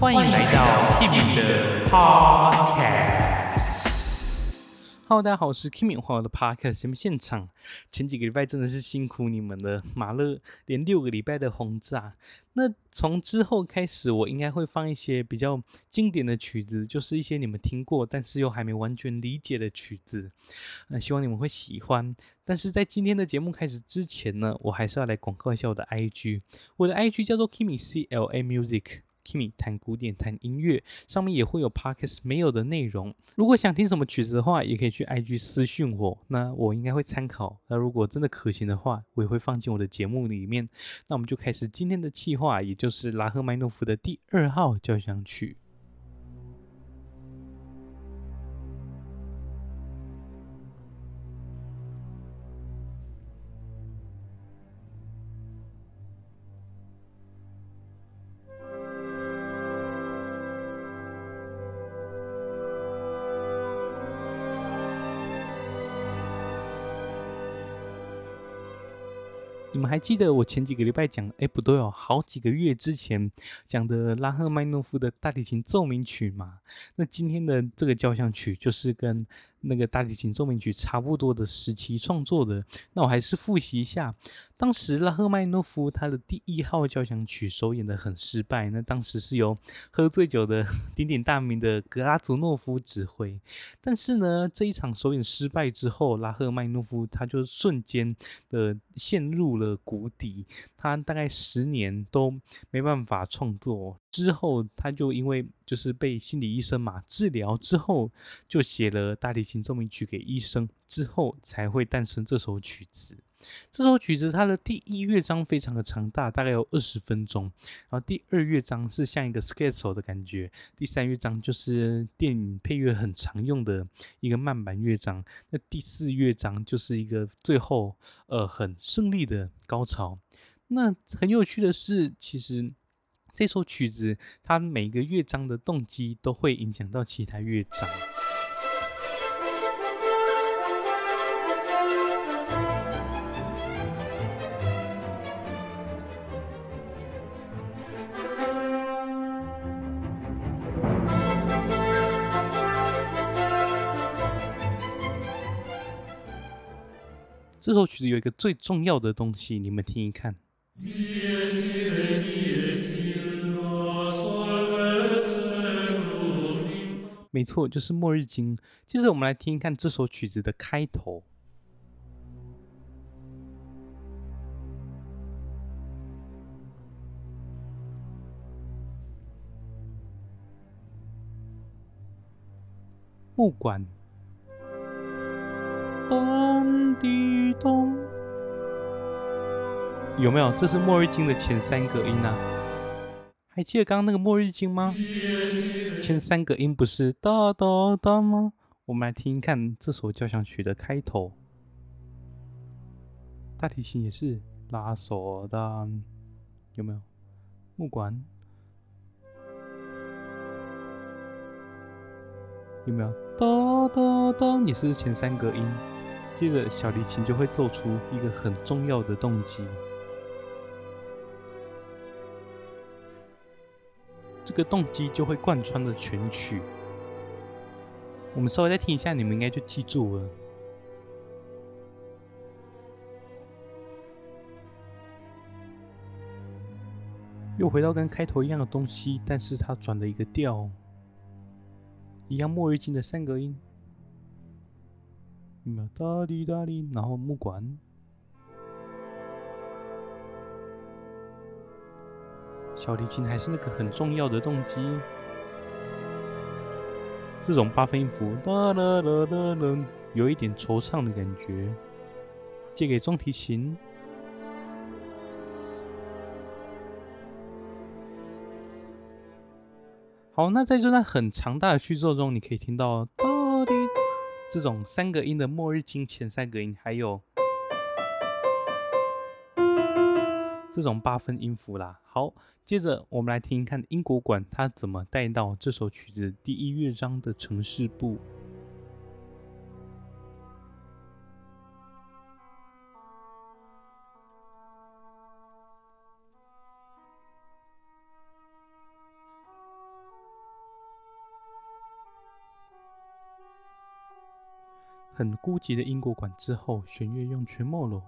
欢迎来到 Kimi 的 Podcast。Hello，大家好，我是 Kimi，欢迎来到 Podcast 节目现场。前几个礼拜真的是辛苦你们了，马勒连六个礼拜的轰炸。那从之后开始，我应该会放一些比较经典的曲子，就是一些你们听过但是又还没完全理解的曲子。那希望你们会喜欢。但是在今天的节目开始之前呢，我还是要来广告一下我的 IG，我的 IG 叫做 Kimi C L A Music。Kimi 谈古典，谈音乐，上面也会有 Podcast 没有的内容。如果想听什么曲子的话，也可以去 IG 私讯我，那我应该会参考。那如果真的可行的话，我也会放进我的节目里面。那我们就开始今天的计划，也就是拉赫曼诺夫的第二号交响曲。你们还记得我前几个礼拜讲，哎，不对哦，好几个月之前讲的拉赫曼诺夫的大提琴奏鸣曲嘛？那今天的这个交响曲就是跟那个大提琴奏鸣曲差不多的时期创作的。那我还是复习一下。当时拉赫曼诺夫他的第一号交响曲首演的很失败，那当时是由喝醉酒的 鼎鼎大名的格拉祖诺夫指挥。但是呢，这一场首演失败之后，拉赫曼诺夫他就瞬间的陷入了谷底，他大概十年都没办法创作。之后他就因为就是被心理医生嘛治疗之后，就写了大提琴奏鸣曲给医生，之后才会诞生这首曲子。这首曲子它的第一乐章非常的长大，大概有二十分钟。然后第二乐章是像一个 scherzo 的感觉，第三乐章就是电影配乐很常用的一个慢板乐章。那第四乐章就是一个最后呃很胜利的高潮。那很有趣的是，其实这首曲子它每个乐章的动机都会影响到其他乐章。这首曲子有一个最重要的东西，你们听一看。没错，就是《末日经》。接着我们来听一看这首曲子的开头。木管。咚滴咚，有没有？这是《末日经》的前三个音啊。还记得刚刚那个《末日经》吗？前三个音不是哒哒哒吗？我们来听一看这首交响曲的开头。大提琴也是拉索的，有没有？木管有没有？哒哒哒，也是前三个音。接着，小提琴就会奏出一个很重要的动机，个动机就会贯穿的全曲。我们稍微再听一下，你们应该就记住了。又回到跟开头一样的东西，但是它转了一个调，一样末日经的三个音。哒滴哒滴，然后木管，小提琴还是那个很重要的动机。这种八分音符，有一点惆怅的感觉。借给中提琴。好，那在这段很长大的序奏中，你可以听到。这种三个音的末日金前三个音，还有这种八分音符啦。好，接着我们来听一看英国馆它怎么带到这首曲子第一乐章的城市部。很孤寂的英国馆之后，弦乐用全没落。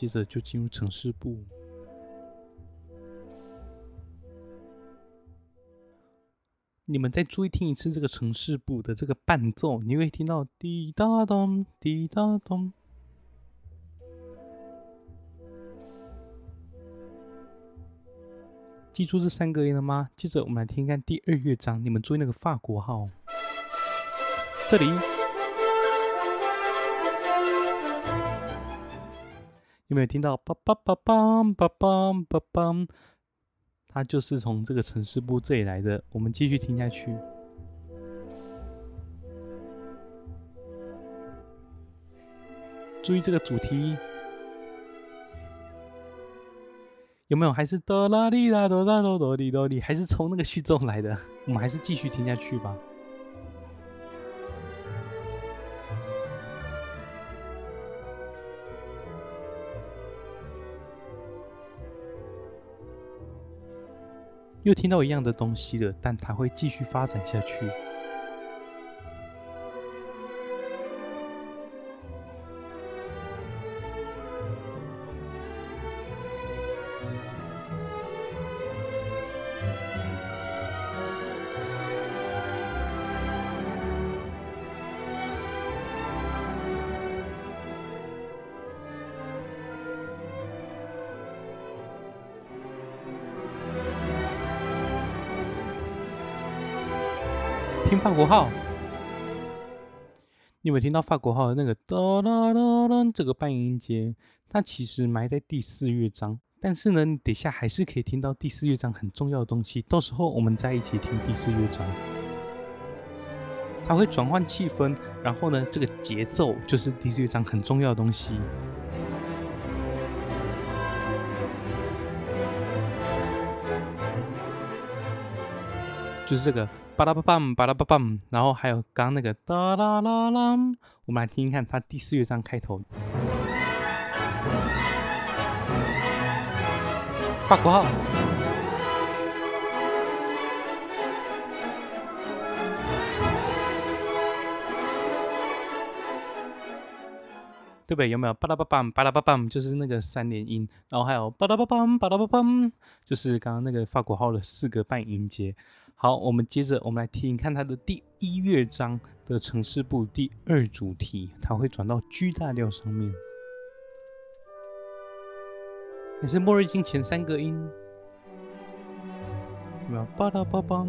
接着就进入城市部。你们再注意听一次这个城市部的这个伴奏，你会听到滴答咚，滴答咚。记住这三个音了吗？接着我们来听一看第二乐章，你们注意那个法国号，这里有没有听到？梆梆梆梆梆梆梆梆，它就是从这个城市部这里来的。我们继续听下去，注意这个主题。有没有？还是哆啦哩啦哆啦哆哆哩哆哩，还是从那个序奏来的？我们还是继续听下去吧。又听到一样的东西了，但它会继续发展下去。国号，你有没有听到法国号的那个哒啦啦啦这个半音阶？它其实埋在第四乐章，但是呢，你等下还是可以听到第四乐章很重要的东西。到时候我们再一起听第四乐章，它会转换气氛，然后呢，这个节奏就是第四乐章很重要的东西，就是这个。巴拉巴梆，巴拉巴梆，然后还有刚刚那个哒啦啦啦，我们来听听看，它第四乐章开头，法国号，对不对？有没有巴拉巴梆，巴拉巴梆，就是那个三连音，然后还有巴拉巴梆，巴拉巴梆，就是刚刚那个法国号的四个半音阶。好，我们接着我们来听，看它的第一乐章的城市部第二主题，它会转到 G 大调上面，也是末日进前三个音，有没有？巴拉巴梆。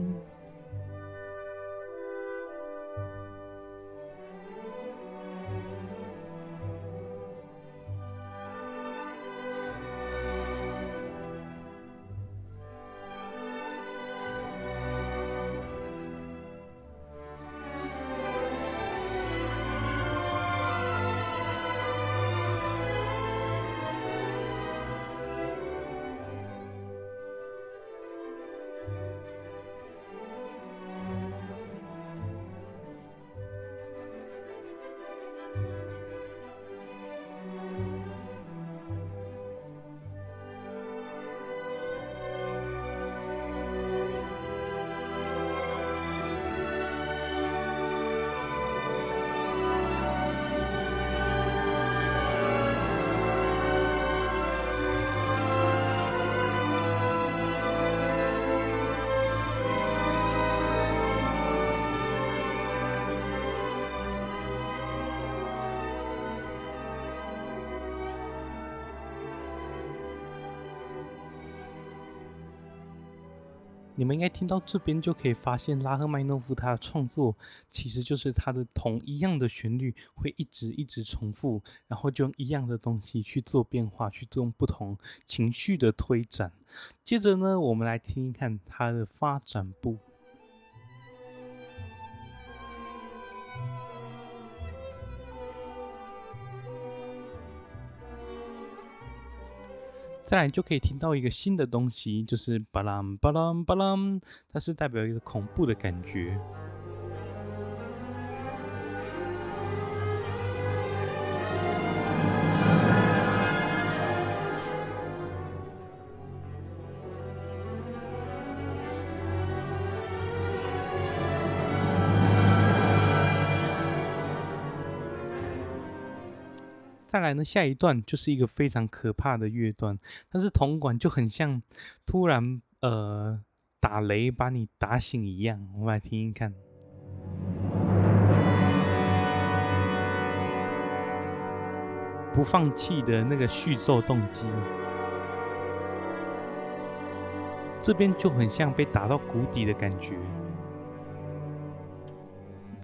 你们应该听到这边就可以发现，拉赫曼诺夫他的创作其实就是他的同一样的旋律会一直一直重复，然后就用一样的东西去做变化，去做不同情绪的推展。接着呢，我们来听一看他的发展部。再来就可以听到一个新的东西，就是巴拉巴拉巴拉，它是代表一个恐怖的感觉。再来呢，下一段就是一个非常可怕的乐段，但是铜管就很像突然呃打雷把你打醒一样，我们来听听看。不放弃的那个续奏动机，这边就很像被打到谷底的感觉，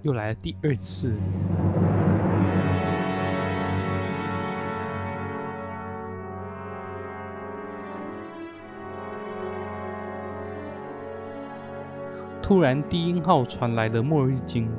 又来了第二次。突然，低音号传来了《末日经》。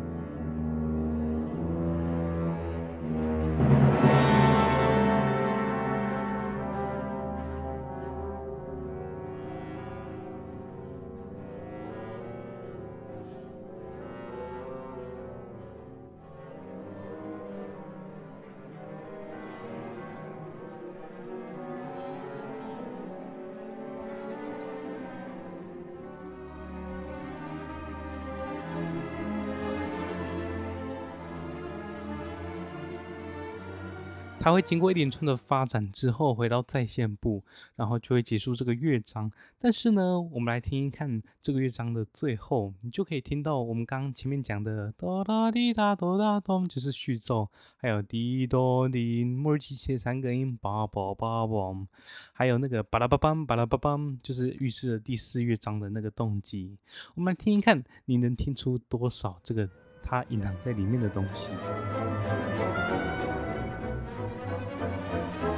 它会经过一连串的发展之后，回到再现部，然后就会结束这个乐章。但是呢，我们来听一看这个乐章的最后，你就可以听到我们刚刚前面讲的哆啦滴哒哆哒咚，就是序奏，还有滴哆滴，末日机械三个音，叭叭叭叭，还有那个巴拉巴梆巴拉巴梆，就是预示了第四乐章的那个动机。我们来听一看，你能听出多少这个它隐藏在里面的东西？thank you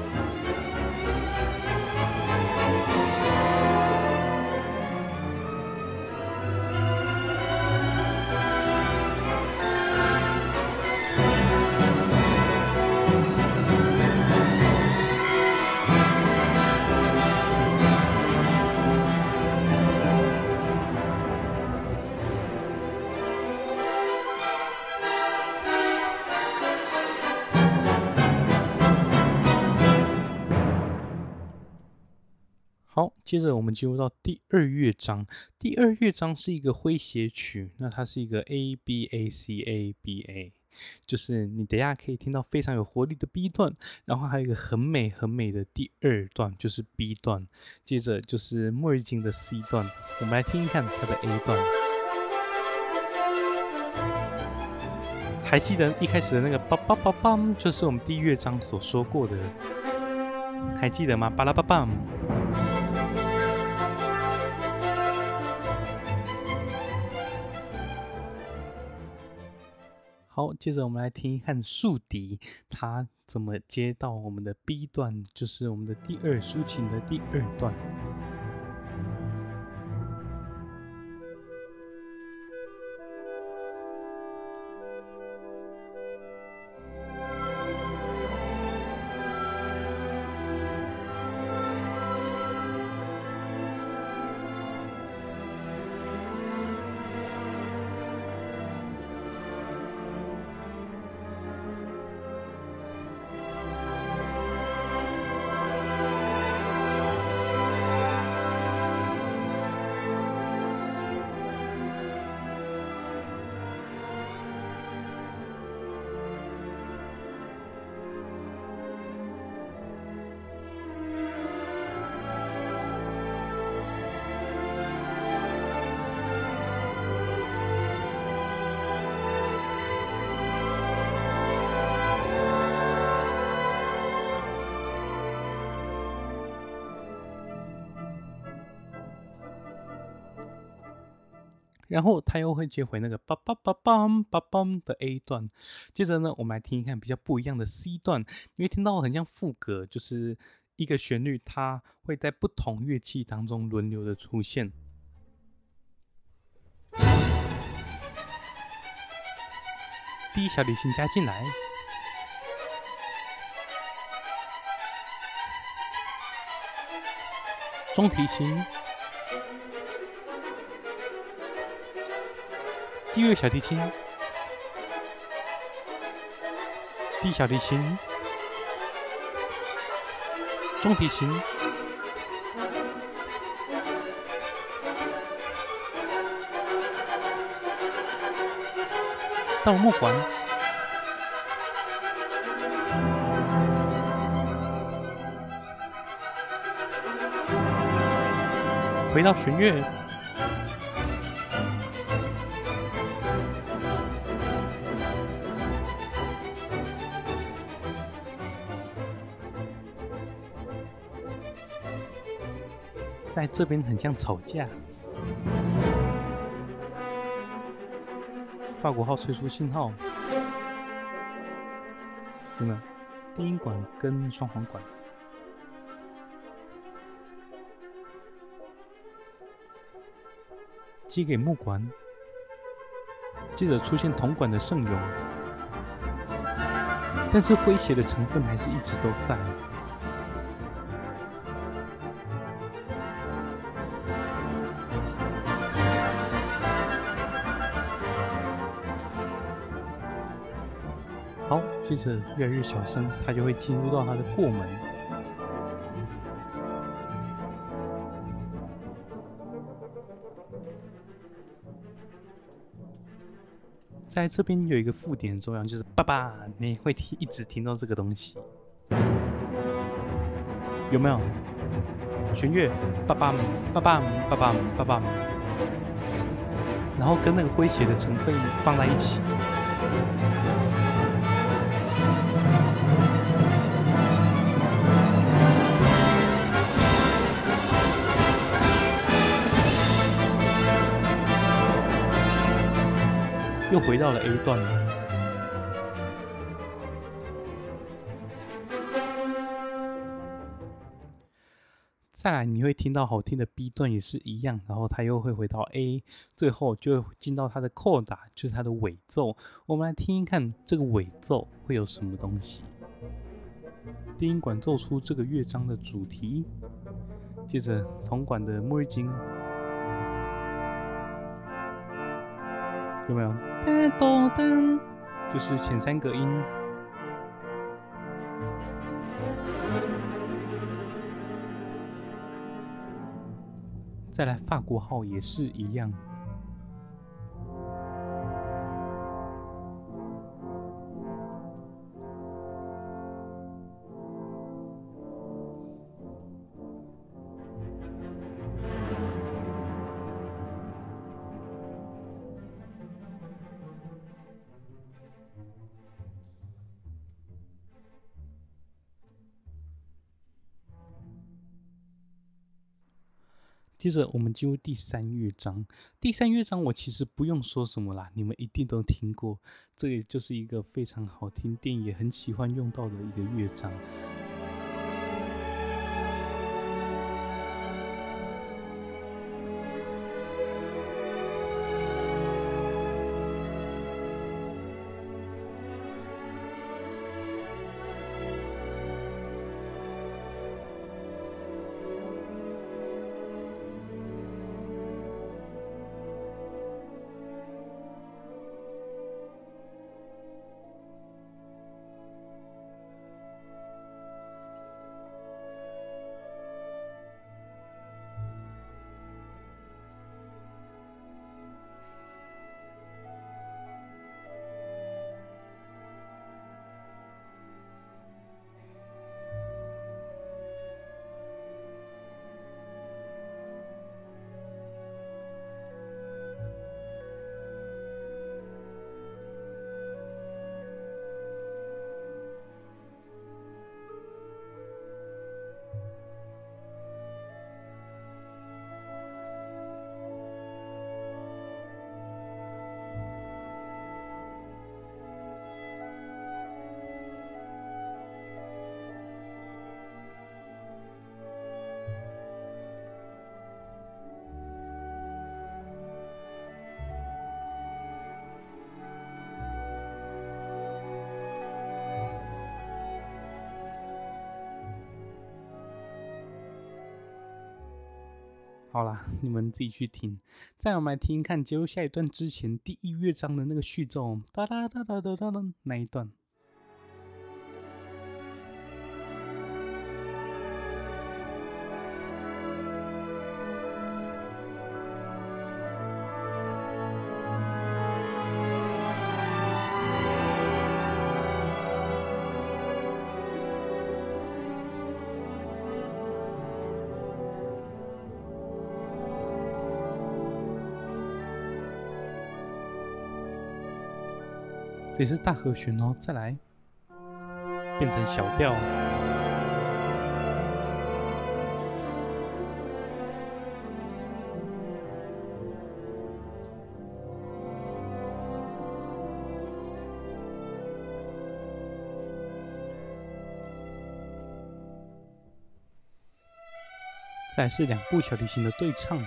接着我们进入到第二乐章。第二乐章是一个诙谐曲，那它是一个 A B A C A B A，就是你等下可以听到非常有活力的 B 段，然后还有一个很美很美的第二段，就是 B 段。接着就是末日经的 C 段，我们来听一看它的 A 段。还记得一开始的那个梆梆梆梆，就是我们第一乐章所说过的，还记得吗？巴拉巴梆。好，接着我们来听一看竖笛，它怎么接到我们的 B 段，就是我们的第二抒情的第二段。然后他又会接回那个梆梆梆梆梆梆的 A 段，接着呢，我们来听一看比较不一样的 C 段，你会听到很像副歌，就是一个旋律，它会在不同乐器当中轮流的出现。第一小提琴加进来，中提琴。第一小提琴。低小提琴。中提琴。到了木环回到弦乐。在这边很像吵架。法国号吹出信号，有没有？低音管跟双簧管，接给木管，接着出现铜管的圣咏，但是诙谐的成分还是一直都在。接着越来越小声，它就会进入到它的过门。在这边有一个附点作用，就是爸爸，你会听一直听到这个东西，有没有？弦乐，爸爸，爸爸，爸爸，爸爸，然后跟那个诙谐的成分放在一起。又回到了 A 段了。再来，你会听到好听的 B 段也是一样，然后它又会回到 A，最后就进到它的扣打，就是它的尾奏。我们来听一看这个尾奏会有什么东西。低音管奏出这个乐章的主题，接着铜管的末日金。有没有？就是前三个音。再来，法国号也是一样。接着我们进入第三乐章。第三乐章我其实不用说什么啦，你们一定都听过。这也就是一个非常好听，电影也很喜欢用到的一个乐章。好啦，你们自己去听。再我们来听一看，进入下一段之前第一乐章的那个序奏，哒哒哒哒哒哒哒那一段。这是大和弦哦，再来变成小调。再是两部小提琴的对唱。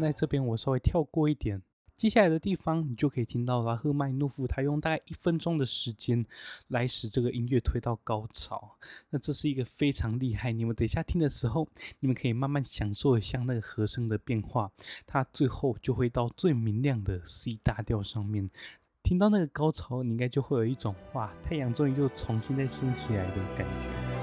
在，这边我稍微跳过一点，接下来的地方你就可以听到拉赫曼诺夫他用大概一分钟的时间来使这个音乐推到高潮。那这是一个非常厉害，你们等一下听的时候，你们可以慢慢享受一下那个和声的变化，它最后就会到最明亮的 C 大调上面。听到那个高潮，你应该就会有一种哇，太阳终于又重新再升起来的感觉。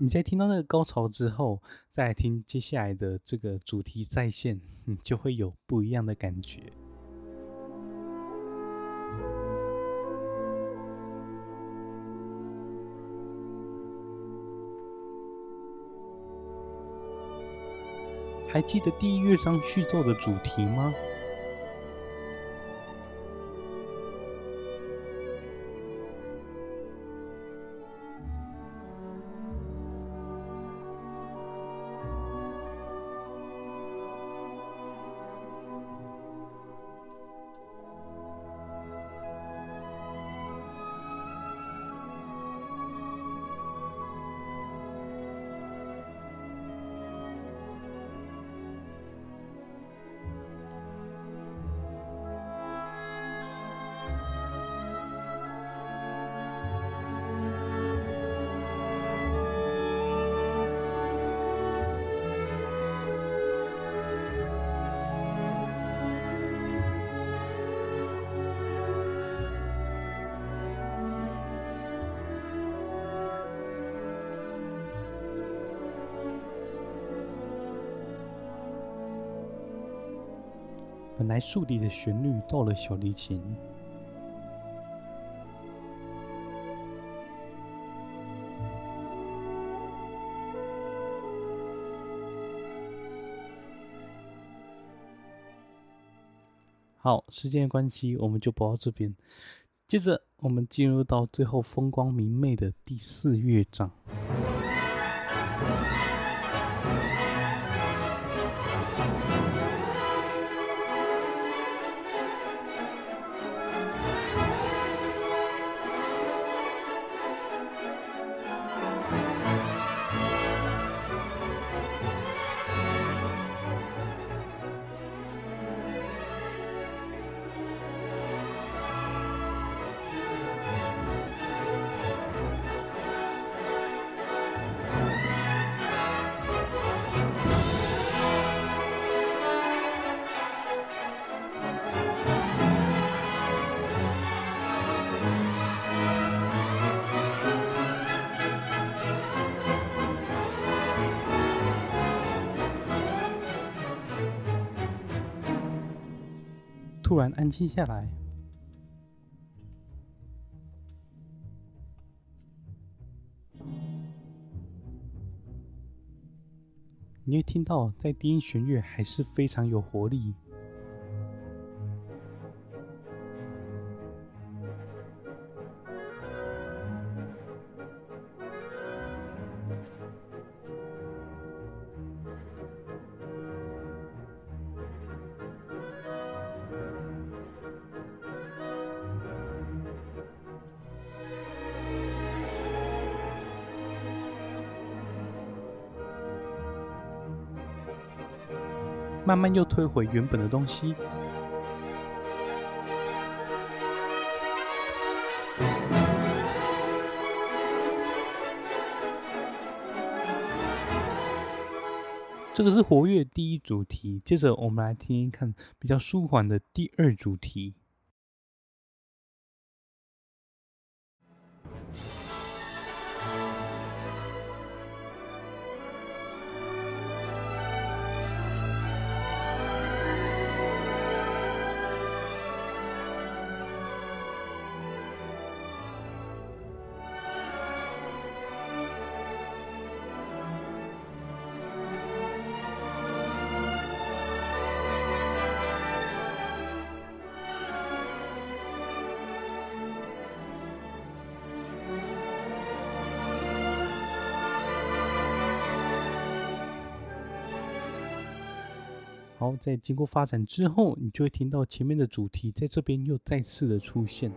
你在听到那个高潮之后，再听接下来的这个主题再现，你就会有不一样的感觉。还记得第一乐章序奏的主题吗？本来竖笛的旋律到了小提琴，好，时间的关系，我们就播到这边。接着，我们进入到最后风光明媚的第四乐章。突然安静下来。你会听到，在低音弦乐还是非常有活力。慢慢又退回原本的东西。这个是活跃第一主题，接着我们来听听看比较舒缓的第二主题。好，在经过发展之后，你就会听到前面的主题在这边又再次的出现。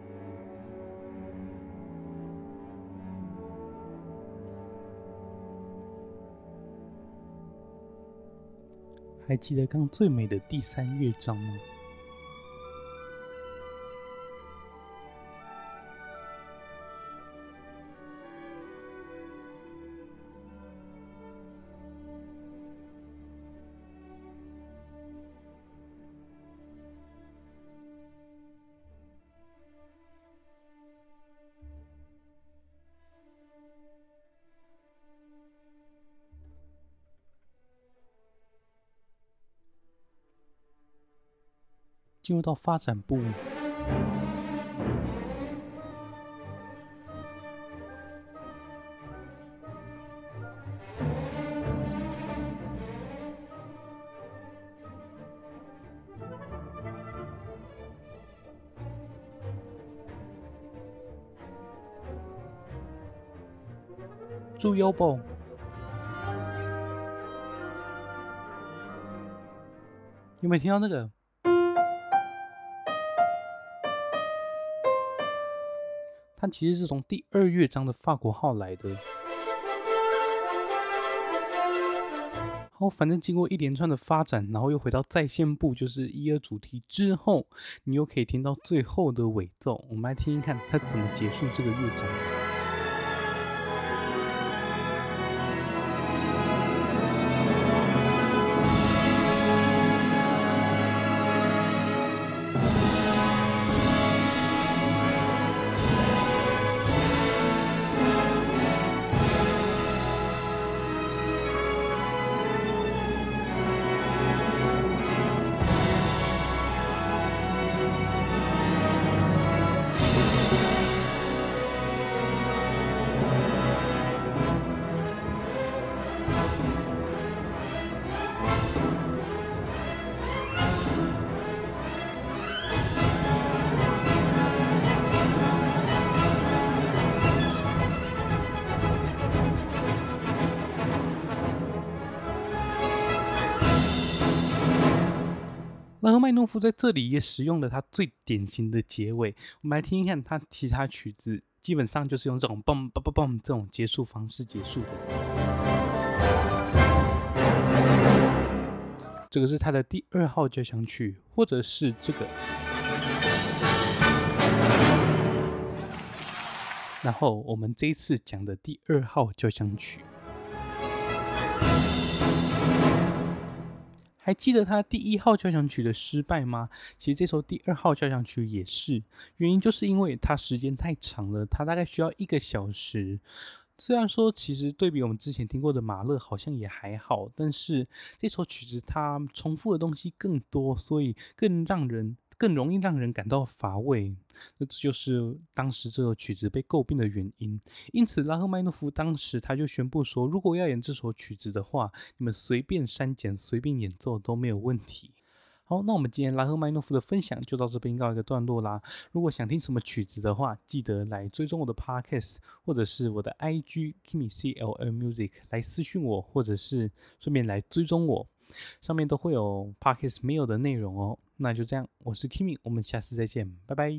还记得刚最美的第三乐章吗？进入到发展部，猪腰棒，有没有听到那个？它其实是从第二乐章的法国号来的。好，反正经过一连串的发展，然后又回到在线部，就是一二主题之后，你又可以听到最后的尾奏。我们来听听看它怎么结束这个乐章。拉赫曼诺夫在这里也使用了他最典型的结尾，我们来听一看他其他曲子，基本上就是用这种嘣嘣嘣嘣这种结束方式结束的。这个是他的第二号交响曲，或者是这个。然后我们这一次讲的第二号交响曲。还记得他第一号交响曲的失败吗？其实这首第二号交响曲也是，原因就是因为它时间太长了，它大概需要一个小时。虽然说其实对比我们之前听过的马勒好像也还好，但是这首曲子它重复的东西更多，所以更让人更容易让人感到乏味。那这就是当时这首曲子被诟病的原因。因此，拉赫曼诺夫当时他就宣布说，如果要演这首曲子的话，你们随便删减、随便演奏都没有问题。好，那我们今天拉赫曼诺夫的分享就到这边告一个段落啦。如果想听什么曲子的话，记得来追踪我的 Podcast，或者是我的 IG Kimi CLM Music 来私讯我，或者是顺便来追踪我，上面都会有 Podcast 没有的内容哦。那就这样，我是 Kimi，我们下次再见，拜拜。